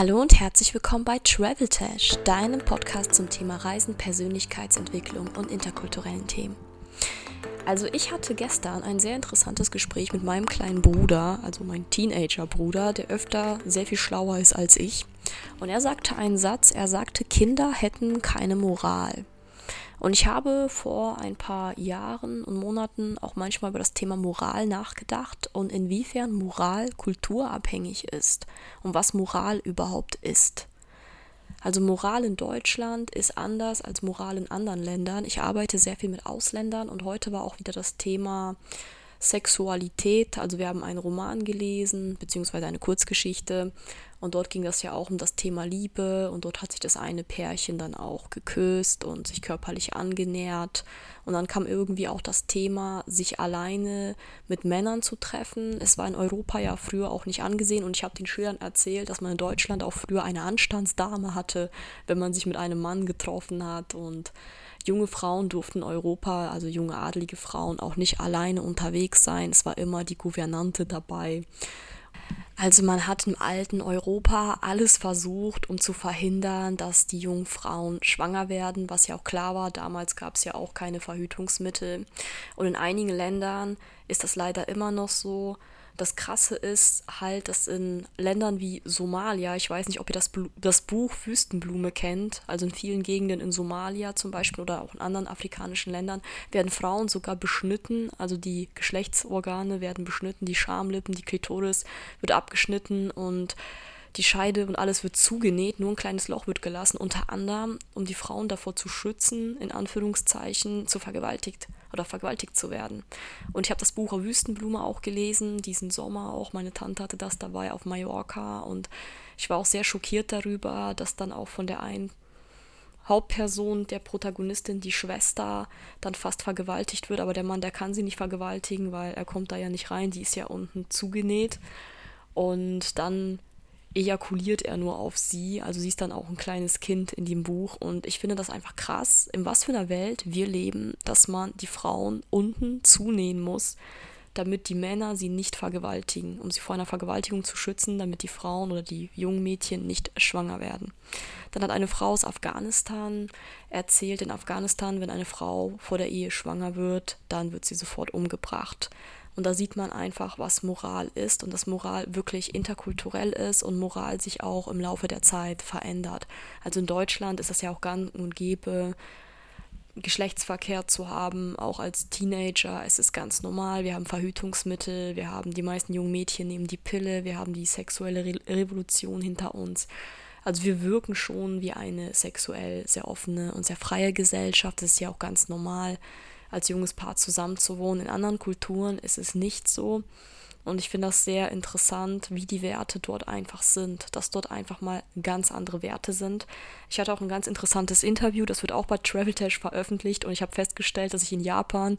Hallo und herzlich willkommen bei Travel Tash, deinem Podcast zum Thema Reisen, Persönlichkeitsentwicklung und interkulturellen Themen. Also ich hatte gestern ein sehr interessantes Gespräch mit meinem kleinen Bruder, also mein Teenager-Bruder, der öfter sehr viel schlauer ist als ich. Und er sagte einen Satz, er sagte, Kinder hätten keine Moral. Und ich habe vor ein paar Jahren und Monaten auch manchmal über das Thema Moral nachgedacht und inwiefern Moral kulturabhängig ist und was Moral überhaupt ist. Also Moral in Deutschland ist anders als Moral in anderen Ländern. Ich arbeite sehr viel mit Ausländern und heute war auch wieder das Thema Sexualität. Also wir haben einen Roman gelesen, beziehungsweise eine Kurzgeschichte. Und dort ging das ja auch um das Thema Liebe. Und dort hat sich das eine Pärchen dann auch geküsst und sich körperlich angenähert. Und dann kam irgendwie auch das Thema, sich alleine mit Männern zu treffen. Es war in Europa ja früher auch nicht angesehen. Und ich habe den Schülern erzählt, dass man in Deutschland auch früher eine Anstandsdame hatte, wenn man sich mit einem Mann getroffen hat. Und junge Frauen durften in Europa, also junge adelige Frauen, auch nicht alleine unterwegs sein. Es war immer die Gouvernante dabei. Also man hat im alten Europa alles versucht, um zu verhindern, dass die jungen Frauen schwanger werden, was ja auch klar war. Damals gab es ja auch keine Verhütungsmittel. Und in einigen Ländern ist das leider immer noch so, das Krasse ist halt, dass in Ländern wie Somalia, ich weiß nicht, ob ihr das, das Buch Wüstenblume kennt, also in vielen Gegenden in Somalia zum Beispiel oder auch in anderen afrikanischen Ländern, werden Frauen sogar beschnitten, also die Geschlechtsorgane werden beschnitten, die Schamlippen, die Klitoris wird abgeschnitten und die Scheide und alles wird zugenäht, nur ein kleines Loch wird gelassen, unter anderem, um die Frauen davor zu schützen, in Anführungszeichen, zu vergewaltigt oder vergewaltigt zu werden. Und ich habe das Buch Wüstenblume auch gelesen, diesen Sommer auch. Meine Tante hatte das dabei auf Mallorca und ich war auch sehr schockiert darüber, dass dann auch von der einen Hauptperson der Protagonistin, die Schwester, dann fast vergewaltigt wird, aber der Mann, der kann sie nicht vergewaltigen, weil er kommt da ja nicht rein, die ist ja unten zugenäht. Und dann ejakuliert er nur auf sie. Also sie ist dann auch ein kleines Kind in dem Buch. Und ich finde das einfach krass, in was für einer Welt wir leben, dass man die Frauen unten zunähen muss, damit die Männer sie nicht vergewaltigen, um sie vor einer Vergewaltigung zu schützen, damit die Frauen oder die jungen Mädchen nicht schwanger werden. Dann hat eine Frau aus Afghanistan erzählt, in Afghanistan, wenn eine Frau vor der Ehe schwanger wird, dann wird sie sofort umgebracht. Und da sieht man einfach, was Moral ist und dass Moral wirklich interkulturell ist und Moral sich auch im Laufe der Zeit verändert. Also in Deutschland ist das ja auch gang und gäbe, Geschlechtsverkehr zu haben, auch als Teenager. Es ist ganz normal. Wir haben Verhütungsmittel, wir haben die meisten jungen Mädchen nehmen die Pille, wir haben die sexuelle Re Revolution hinter uns. Also wir wirken schon wie eine sexuell sehr offene und sehr freie Gesellschaft. Das ist ja auch ganz normal als junges Paar zusammenzuwohnen. In anderen Kulturen ist es nicht so. Und ich finde das sehr interessant, wie die Werte dort einfach sind, dass dort einfach mal ganz andere Werte sind. Ich hatte auch ein ganz interessantes Interview, das wird auch bei Traveltash veröffentlicht und ich habe festgestellt, dass ich in Japan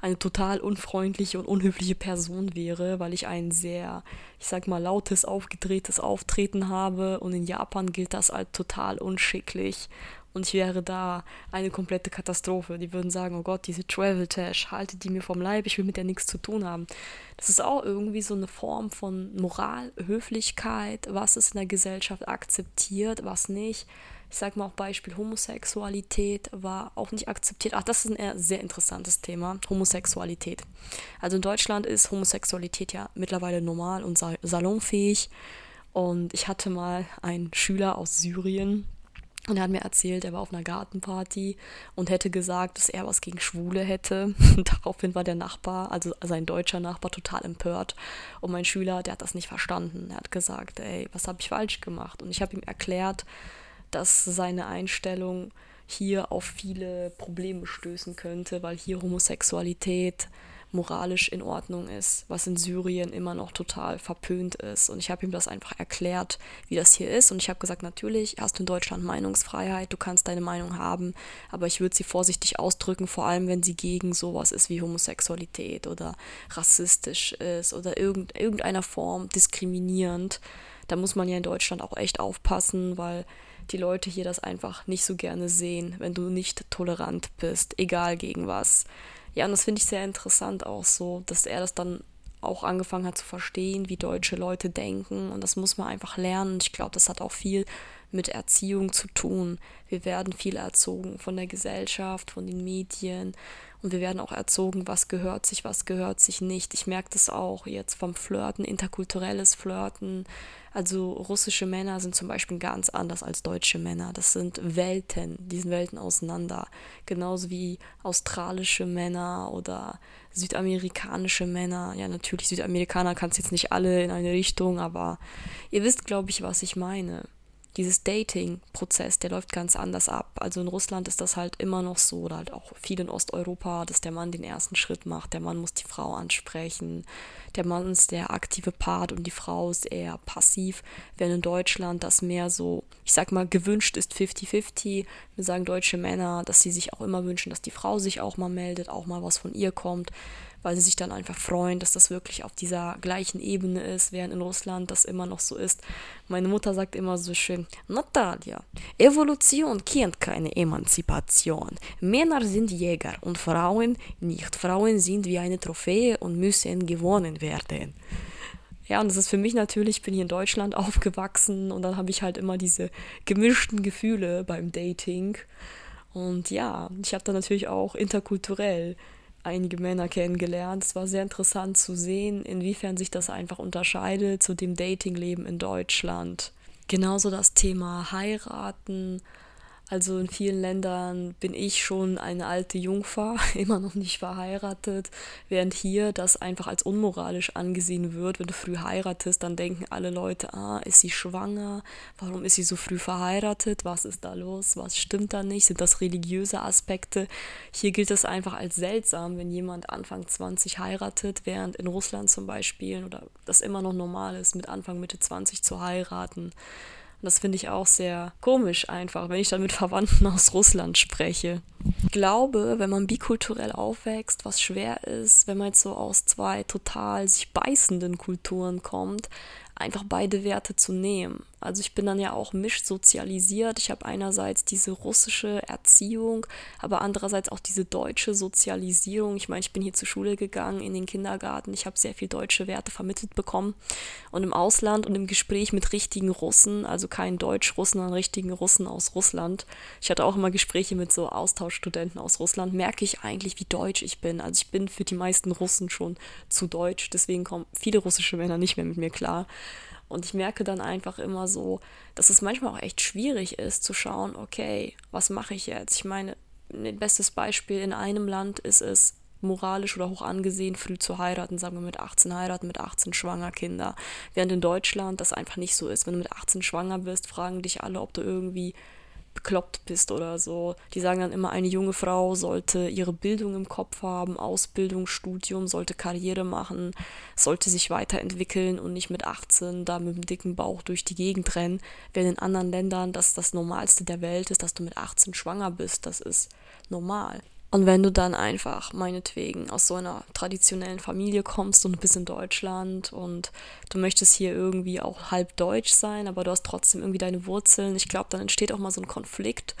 eine total unfreundliche und unhöfliche Person wäre, weil ich ein sehr, ich sag mal, lautes, aufgedrehtes Auftreten habe und in Japan gilt das als total unschicklich und ich wäre da eine komplette Katastrophe. Die würden sagen, oh Gott, diese Travel Tash, haltet die mir vom Leib, ich will mit der nichts zu tun haben. Das ist auch irgendwie so eine Form von Moral, Höflichkeit, was ist in der Gesellschaft akzeptiert, was nicht. Ich sage mal auch Beispiel Homosexualität war auch nicht akzeptiert. Ach, das ist ein eher sehr interessantes Thema, Homosexualität. Also in Deutschland ist Homosexualität ja mittlerweile normal und salonfähig. Und ich hatte mal einen Schüler aus Syrien, und er hat mir erzählt, er war auf einer Gartenparty und hätte gesagt, dass er was gegen Schwule hätte. Und daraufhin war der Nachbar, also sein deutscher Nachbar, total empört. Und mein Schüler, der hat das nicht verstanden. Er hat gesagt, ey, was habe ich falsch gemacht? Und ich habe ihm erklärt, dass seine Einstellung hier auf viele Probleme stößen könnte, weil hier Homosexualität moralisch in Ordnung ist, was in Syrien immer noch total verpönt ist. Und ich habe ihm das einfach erklärt, wie das hier ist. Und ich habe gesagt, natürlich hast du in Deutschland Meinungsfreiheit, du kannst deine Meinung haben, aber ich würde sie vorsichtig ausdrücken, vor allem wenn sie gegen sowas ist wie Homosexualität oder rassistisch ist oder irgend, irgendeiner Form diskriminierend. Da muss man ja in Deutschland auch echt aufpassen, weil die Leute hier das einfach nicht so gerne sehen, wenn du nicht tolerant bist, egal gegen was. Ja, und das finde ich sehr interessant auch so, dass er das dann auch angefangen hat zu verstehen, wie deutsche Leute denken. Und das muss man einfach lernen. Ich glaube, das hat auch viel mit Erziehung zu tun. Wir werden viel erzogen von der Gesellschaft, von den Medien und wir werden auch erzogen, was gehört sich, was gehört sich nicht. Ich merke das auch jetzt vom Flirten, interkulturelles Flirten. Also russische Männer sind zum Beispiel ganz anders als deutsche Männer. Das sind Welten, die sind Welten auseinander. Genauso wie australische Männer oder südamerikanische Männer. Ja, natürlich, Südamerikaner kannst jetzt nicht alle in eine Richtung, aber ihr wisst, glaube ich, was ich meine dieses Dating-Prozess, der läuft ganz anders ab. Also in Russland ist das halt immer noch so, oder halt auch viel in Osteuropa, dass der Mann den ersten Schritt macht. Der Mann muss die Frau ansprechen. Der Mann ist der aktive Part und die Frau ist eher passiv. Während in Deutschland das mehr so, ich sag mal, gewünscht ist 50-50. Wir sagen deutsche Männer, dass sie sich auch immer wünschen, dass die Frau sich auch mal meldet, auch mal was von ihr kommt weil sie sich dann einfach freuen, dass das wirklich auf dieser gleichen Ebene ist, während in Russland das immer noch so ist. Meine Mutter sagt immer so schön, Natalia, Evolution kennt keine Emanzipation. Männer sind Jäger und Frauen nicht. Frauen sind wie eine Trophäe und müssen gewonnen werden. Ja, und das ist für mich natürlich, ich bin hier in Deutschland aufgewachsen und dann habe ich halt immer diese gemischten Gefühle beim Dating. Und ja, ich habe dann natürlich auch interkulturell einige Männer kennengelernt. Es war sehr interessant zu sehen, inwiefern sich das einfach unterscheidet zu dem Datingleben in Deutschland. Genauso das Thema heiraten also in vielen Ländern bin ich schon eine alte Jungfer, immer noch nicht verheiratet, während hier das einfach als unmoralisch angesehen wird. Wenn du früh heiratest, dann denken alle Leute, ah, ist sie schwanger? Warum ist sie so früh verheiratet? Was ist da los? Was stimmt da nicht? Sind das religiöse Aspekte? Hier gilt es einfach als seltsam, wenn jemand Anfang 20 heiratet, während in Russland zum Beispiel oder das immer noch normal ist, mit Anfang Mitte 20 zu heiraten. Und das finde ich auch sehr komisch einfach, wenn ich dann mit Verwandten aus Russland spreche. Ich glaube, wenn man bikulturell aufwächst, was schwer ist, wenn man jetzt so aus zwei total sich beißenden Kulturen kommt, einfach beide Werte zu nehmen. Also ich bin dann ja auch mischsozialisiert. Ich habe einerseits diese russische Erziehung, aber andererseits auch diese deutsche Sozialisierung. Ich meine, ich bin hier zur Schule gegangen, in den Kindergarten. Ich habe sehr viel deutsche Werte vermittelt bekommen. Und im Ausland und im Gespräch mit richtigen Russen, also kein Deutsch-Russen, sondern richtigen Russen aus Russland. Ich hatte auch immer Gespräche mit so Austauschstudenten aus Russland. Merke ich eigentlich, wie deutsch ich bin. Also ich bin für die meisten Russen schon zu deutsch. Deswegen kommen viele russische Männer nicht mehr mit mir klar. Und ich merke dann einfach immer so, dass es manchmal auch echt schwierig ist zu schauen, okay, was mache ich jetzt? Ich meine, ein bestes Beispiel in einem Land ist es, moralisch oder hoch angesehen, früh zu heiraten, sagen wir mit 18 heiraten, mit 18 schwanger Kinder. Während in Deutschland das einfach nicht so ist. Wenn du mit 18 schwanger bist, fragen dich alle, ob du irgendwie bekloppt bist oder so. Die sagen dann immer, eine junge Frau sollte ihre Bildung im Kopf haben, Ausbildung, Studium, sollte Karriere machen, sollte sich weiterentwickeln und nicht mit 18 da mit dem dicken Bauch durch die Gegend rennen. Während in anderen Ländern das das Normalste der Welt ist, dass du mit 18 schwanger bist. Das ist normal. Und wenn du dann einfach meinetwegen aus so einer traditionellen Familie kommst und bist in Deutschland und du möchtest hier irgendwie auch halb deutsch sein, aber du hast trotzdem irgendwie deine Wurzeln, ich glaube, dann entsteht auch mal so ein Konflikt.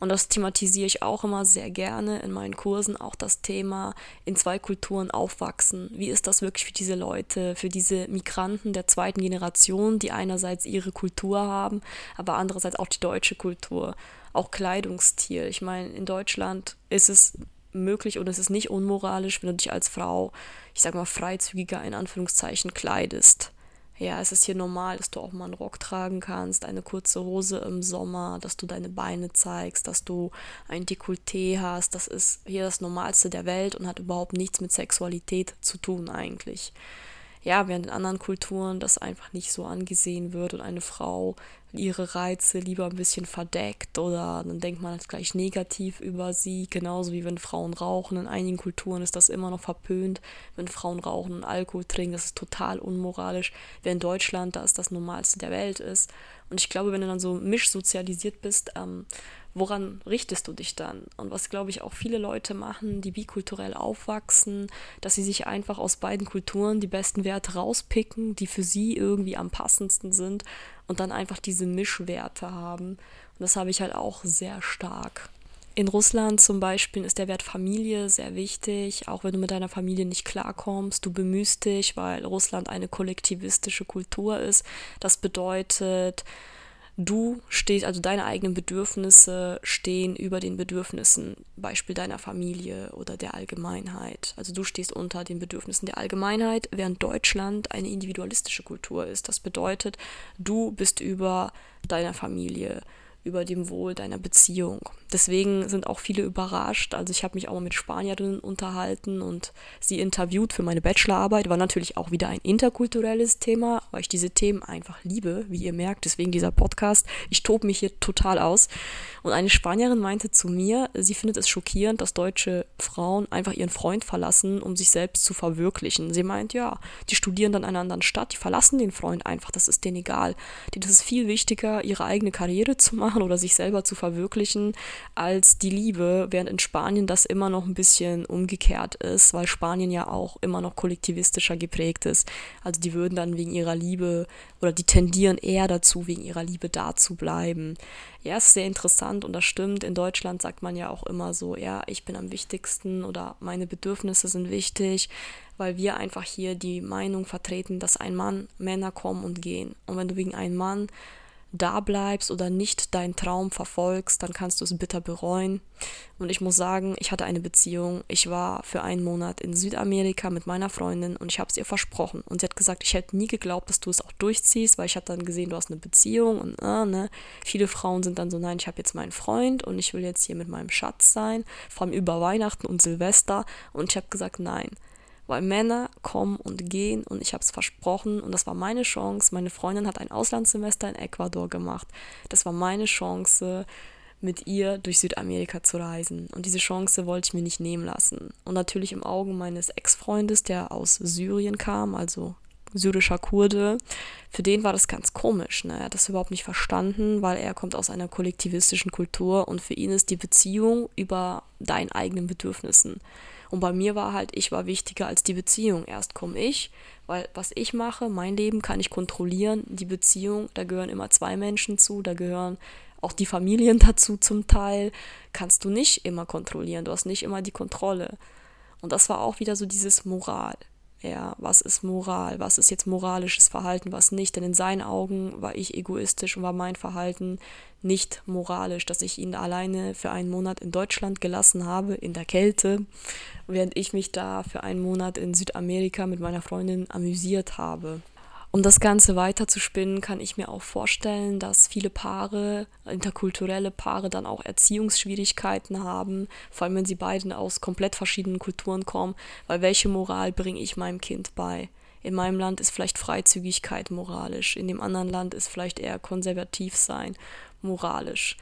Und das thematisiere ich auch immer sehr gerne in meinen Kursen, auch das Thema in zwei Kulturen aufwachsen. Wie ist das wirklich für diese Leute, für diese Migranten der zweiten Generation, die einerseits ihre Kultur haben, aber andererseits auch die deutsche Kultur? Auch Kleidungsstil. Ich meine, in Deutschland ist es möglich und es ist nicht unmoralisch, wenn du dich als Frau, ich sag mal, freizügiger in Anführungszeichen kleidest. Ja, es ist hier normal, dass du auch mal einen Rock tragen kannst, eine kurze Hose im Sommer, dass du deine Beine zeigst, dass du ein Dekolleté hast. Das ist hier das Normalste der Welt und hat überhaupt nichts mit Sexualität zu tun eigentlich ja, während in anderen Kulturen das einfach nicht so angesehen wird und eine Frau ihre Reize lieber ein bisschen verdeckt oder dann denkt man jetzt gleich negativ über sie, genauso wie wenn Frauen rauchen. In einigen Kulturen ist das immer noch verpönt, wenn Frauen rauchen und Alkohol trinken, das ist total unmoralisch. Während in Deutschland das das Normalste der Welt ist. Und ich glaube, wenn du dann so mischsozialisiert bist, ähm, woran richtest du dich dann? Und was, glaube ich, auch viele Leute machen, die bikulturell aufwachsen, dass sie sich einfach aus beiden Kulturen die besten Werte rauspicken, die für sie irgendwie am passendsten sind und dann einfach diese Mischwerte haben. Und das habe ich halt auch sehr stark. In Russland zum Beispiel ist der Wert Familie sehr wichtig, auch wenn du mit deiner Familie nicht klarkommst. Du bemühst dich, weil Russland eine kollektivistische Kultur ist. Das bedeutet, du stehst, also deine eigenen Bedürfnisse stehen über den Bedürfnissen, Beispiel deiner Familie oder der Allgemeinheit. Also du stehst unter den Bedürfnissen der Allgemeinheit, während Deutschland eine individualistische Kultur ist. Das bedeutet, du bist über deiner Familie über dem Wohl deiner Beziehung. Deswegen sind auch viele überrascht. Also ich habe mich auch mal mit Spanierinnen unterhalten und sie interviewt für meine Bachelorarbeit. War natürlich auch wieder ein interkulturelles Thema, weil ich diese Themen einfach liebe, wie ihr merkt. Deswegen dieser Podcast. Ich tobe mich hier total aus. Und eine Spanierin meinte zu mir, sie findet es schockierend, dass deutsche Frauen einfach ihren Freund verlassen, um sich selbst zu verwirklichen. Sie meint, ja, die studieren dann in einer anderen Stadt, die verlassen den Freund einfach, das ist denen egal. Das ist viel wichtiger, ihre eigene Karriere zu machen oder sich selber zu verwirklichen, als die Liebe, während in Spanien das immer noch ein bisschen umgekehrt ist, weil Spanien ja auch immer noch kollektivistischer geprägt ist. Also die würden dann wegen ihrer Liebe oder die tendieren eher dazu, wegen ihrer Liebe da zu bleiben. Ja, ist sehr interessant und das stimmt. In Deutschland sagt man ja auch immer so, ja, ich bin am wichtigsten oder meine Bedürfnisse sind wichtig, weil wir einfach hier die Meinung vertreten, dass ein Mann, Männer kommen und gehen. Und wenn du wegen einem Mann da bleibst oder nicht deinen Traum verfolgst, dann kannst du es bitter bereuen. Und ich muss sagen, ich hatte eine Beziehung. Ich war für einen Monat in Südamerika mit meiner Freundin und ich habe es ihr versprochen. Und sie hat gesagt, ich hätte nie geglaubt, dass du es auch durchziehst, weil ich hatte dann gesehen, du hast eine Beziehung und äh, ne. Viele Frauen sind dann so, nein, ich habe jetzt meinen Freund und ich will jetzt hier mit meinem Schatz sein, vor allem über Weihnachten und Silvester. Und ich habe gesagt, nein weil Männer kommen und gehen und ich habe es versprochen und das war meine Chance. Meine Freundin hat ein Auslandssemester in Ecuador gemacht. Das war meine Chance, mit ihr durch Südamerika zu reisen. Und diese Chance wollte ich mir nicht nehmen lassen. Und natürlich im Augen meines Ex-Freundes, der aus Syrien kam, also syrischer Kurde, für den war das ganz komisch. Ne? Er hat das überhaupt nicht verstanden, weil er kommt aus einer kollektivistischen Kultur und für ihn ist die Beziehung über deinen eigenen Bedürfnissen. Und bei mir war halt, ich war wichtiger als die Beziehung. Erst komme ich, weil was ich mache, mein Leben kann ich kontrollieren. Die Beziehung, da gehören immer zwei Menschen zu, da gehören auch die Familien dazu zum Teil. Kannst du nicht immer kontrollieren, du hast nicht immer die Kontrolle. Und das war auch wieder so dieses Moral ja, was ist Moral, was ist jetzt moralisches Verhalten, was nicht. Denn in seinen Augen war ich egoistisch und war mein Verhalten nicht moralisch, dass ich ihn alleine für einen Monat in Deutschland gelassen habe, in der Kälte, während ich mich da für einen Monat in Südamerika mit meiner Freundin amüsiert habe. Um das Ganze weiter zu spinnen, kann ich mir auch vorstellen, dass viele Paare, interkulturelle Paare, dann auch Erziehungsschwierigkeiten haben, vor allem wenn sie beiden aus komplett verschiedenen Kulturen kommen, weil welche Moral bringe ich meinem Kind bei? In meinem Land ist vielleicht Freizügigkeit moralisch, in dem anderen Land ist vielleicht eher konservativ sein moralisch.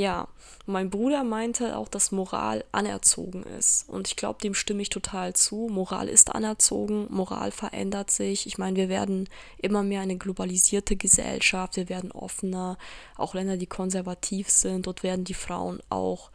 Ja, mein Bruder meinte auch, dass Moral anerzogen ist. Und ich glaube, dem stimme ich total zu. Moral ist anerzogen, Moral verändert sich. Ich meine, wir werden immer mehr eine globalisierte Gesellschaft, wir werden offener. Auch Länder, die konservativ sind, dort werden die Frauen auch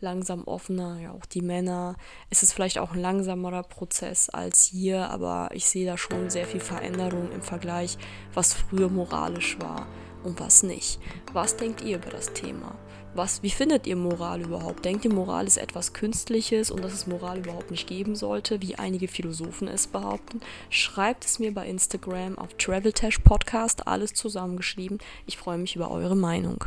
langsam offener, ja auch die Männer. Es ist vielleicht auch ein langsamerer Prozess als hier, aber ich sehe da schon sehr viel Veränderung im Vergleich, was früher moralisch war und was nicht. Was denkt ihr über das Thema? Was, wie findet ihr Moral überhaupt? Denkt ihr, Moral ist etwas Künstliches und dass es Moral überhaupt nicht geben sollte, wie einige Philosophen es behaupten? Schreibt es mir bei Instagram auf Travel Podcast, alles zusammengeschrieben. Ich freue mich über eure Meinung.